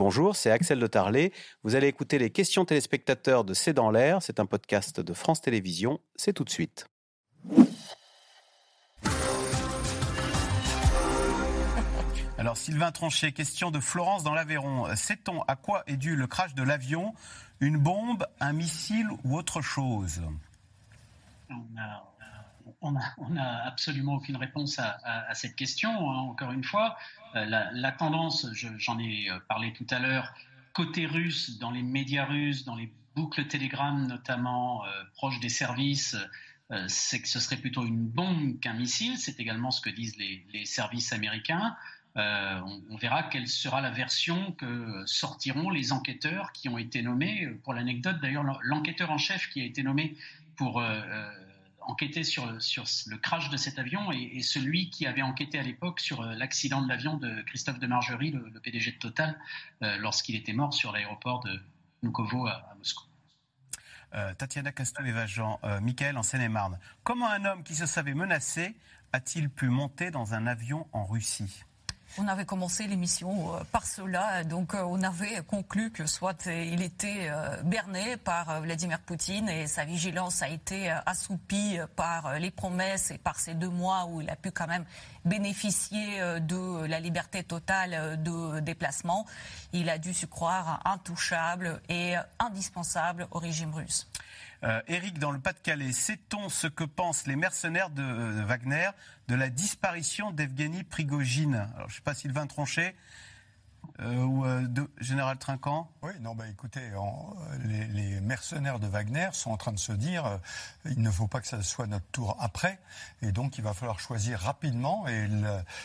Bonjour, c'est Axel de Tarlet. Vous allez écouter les questions téléspectateurs de C'est dans l'air. C'est un podcast de France Télévisions. C'est tout de suite. Alors Sylvain Tronchet, question de Florence dans l'Aveyron. Sait-on à quoi est dû le crash de l'avion Une bombe, un missile ou autre chose? On n'a absolument aucune réponse à, cette question. Hein, encore une fois, euh, la, tendance, j'en ai euh, parlé tout à l'heure, côté russe, dans les médias russes, dans les boucles Telegram notamment, euh, proches des services, c'est que ce serait plutôt une bombe qu'un missile. C'est également ce que disent les, services américains. on, verra quelle sera la version que sortiront les enquêteurs qui ont été nommés. Pour l'anecdote, d'ailleurs, l'enquêteur en chef qui a été nommé pour enquêté sur, le crash de cet avion et, celui qui avait enquêté à l'époque sur euh, l'accident de l'avion de Christophe de Margerie, le, PDG de Total, euh, lorsqu'il était mort sur l'aéroport de Nukovo à, Moscou. Euh, Tatiana Castou-Evajan, Michael en Seine-et-Marne. Comment un homme qui se savait menacé a-t-il pu monter dans un avion en Russie? On avait commencé l'émission euh, par cela, donc euh, on avait conclu que soit il était euh, berné par Vladimir Poutine et sa vigilance a été assoupie par les promesses et par ces deux mois où il a pu quand même bénéficier de la liberté totale de déplacement. Il a dû se croire intouchable et indispensable au régime russe. Euh, Eric, dans le Pas-de-Calais, sait-on ce que pensent les mercenaires de, Wagner de la disparition d'Evgeny Prigogine? Je ne sais pas, Sylvain Tronchet, euh, ou euh, de Général Trinquant? Oui, non, bah, écoutez, les, mercenaires de Wagner sont en train de se dire euh, il ne faut pas que ça soit notre tour après, et donc il va falloir choisir rapidement. Et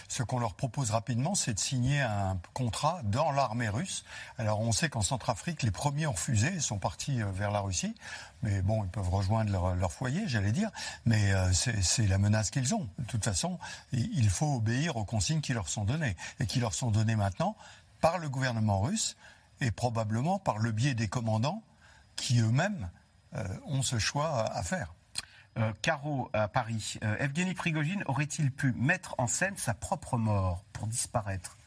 ce qu'on leur propose rapidement, c'est de signer un contrat dans l'armée russe. Alors on sait qu'en Centrafrique, les premiers ont refusé, ils sont partis vers la Russie, mais bon, ils peuvent rejoindre leur foyer, j'allais dire, mais c'est la menace qu'ils ont. De toute façon, il faut obéir aux consignes qui leur sont données, et qui leur sont données maintenant par le gouvernement russe et probablement par le biais des commandants qui eux-mêmes euh, ont ce choix à, faire. Euh, Caro à Paris, euh, Evgeny Prigogine aurait-il pu mettre en scène sa propre mort pour disparaître?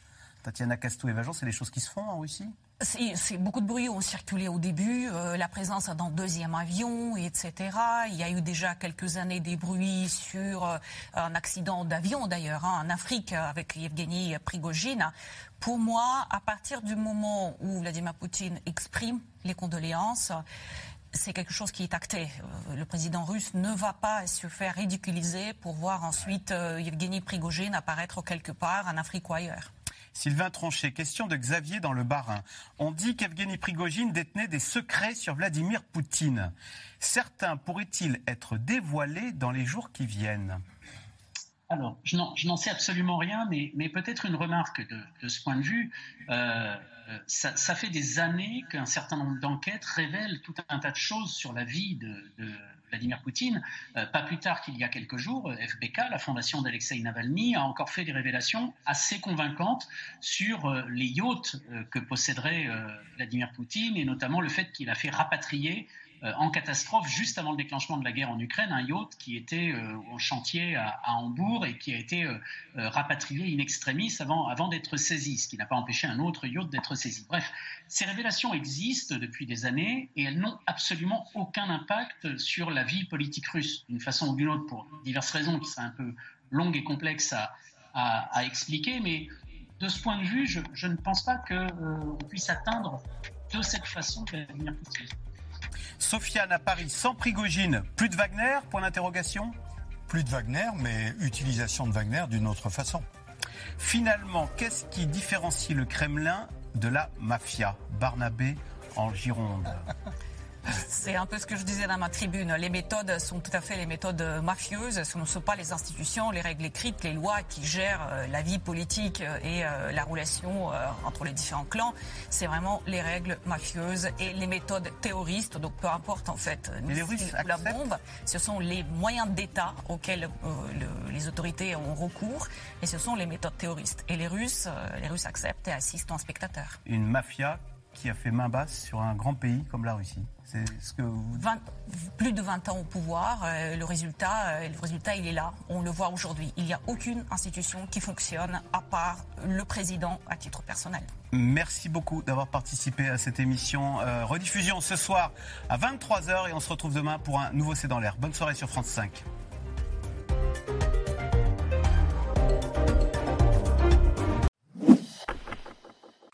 Tatiana Castou-Evajan, c'est des choses qui se font en Russie? C'est beaucoup de bruit ont circulé au début, euh, la présence d'un deuxième avion, etc. Il y a eu déjà quelques années des bruits sur euh, un accident d'avion d'ailleurs hein, en Afrique avec Yevgeny Prigogine. Pour moi, à partir du moment où Vladimir Poutine exprime les condoléances, c'est quelque chose qui est acté. Euh, le président russe ne va pas se faire ridiculiser pour voir ensuite Yevgeny Prigogine apparaître quelque part en Afrique ou ailleurs. Sylvain Tronchet, question de Xavier dans le Bas-Rhin. On dit qu'Evgeny Prigogine détenait des secrets sur Vladimir Poutine. Certains pourraient-ils être dévoilés dans les jours qui viennent? Alors, je n'en sais absolument rien, mais, peut-être une remarque de, ce point de vue. Euh, ça, fait des années qu'un certain nombre d'enquêtes révèlent tout un tas de choses sur la vie de, Vladimir Poutine. Euh, pas plus tard qu'il y a quelques jours, FBK, la fondation d'Alexei Navalny, a encore fait des révélations assez convaincantes sur les yachts que posséderait Vladimir Poutine et notamment le fait qu'il a fait rapatrier euh, en catastrophe juste avant le déclenchement de la guerre en Ukraine, un yacht qui était euh, au chantier à, Hambourg et qui a été euh, rapatrié in extremis avant, d'être saisi, ce qui n'a pas empêché un autre yacht d'être saisi. Bref, ces révélations existent depuis des années et elles n'ont absolument aucun impact sur la vie politique russe, d'une façon ou d'une autre, pour diverses raisons qui sont un peu longues et complexes à, expliquer, mais de ce point de vue, je, ne pense pas qu'on puisse atteindre de cette façon Vladimir Poutine. Sofiane à Paris, sans Prigogine, plus de Wagner Point d'interrogation Plus de Wagner, mais utilisation de Wagner d'une autre façon. Finalement, qu'est-ce qui différencie le Kremlin de la mafia? Barnabé en Gironde c'est un peu ce que je disais dans ma tribune. Les méthodes sont tout à fait les méthodes mafieuses. Ce ne sont pas les institutions, les règles écrites, les lois qui gèrent euh, la vie politique euh, et euh, la relation entre les différents clans. C'est vraiment les règles mafieuses et les méthodes terroristes. Donc peu importe en fait les Russes la bombe, ce sont les moyens d'État auxquels les autorités ont recours et ce sont les méthodes terroristes. Et les Russes, les Russes acceptent et assistent en spectateur. Une mafia qui a fait main basse sur un grand pays comme la Russie. C'est ce que vous... plus de 20 ans au pouvoir, euh, le, résultat, euh, le résultat, il est là. On le voit aujourd'hui. Il n'y a aucune institution qui fonctionne à part le président à titre personnel. Merci beaucoup d'avoir participé à cette émission. Euh, rediffusion ce soir à 23h et on se retrouve demain pour un nouveau C'est dans l'air. Bonne soirée sur France 5.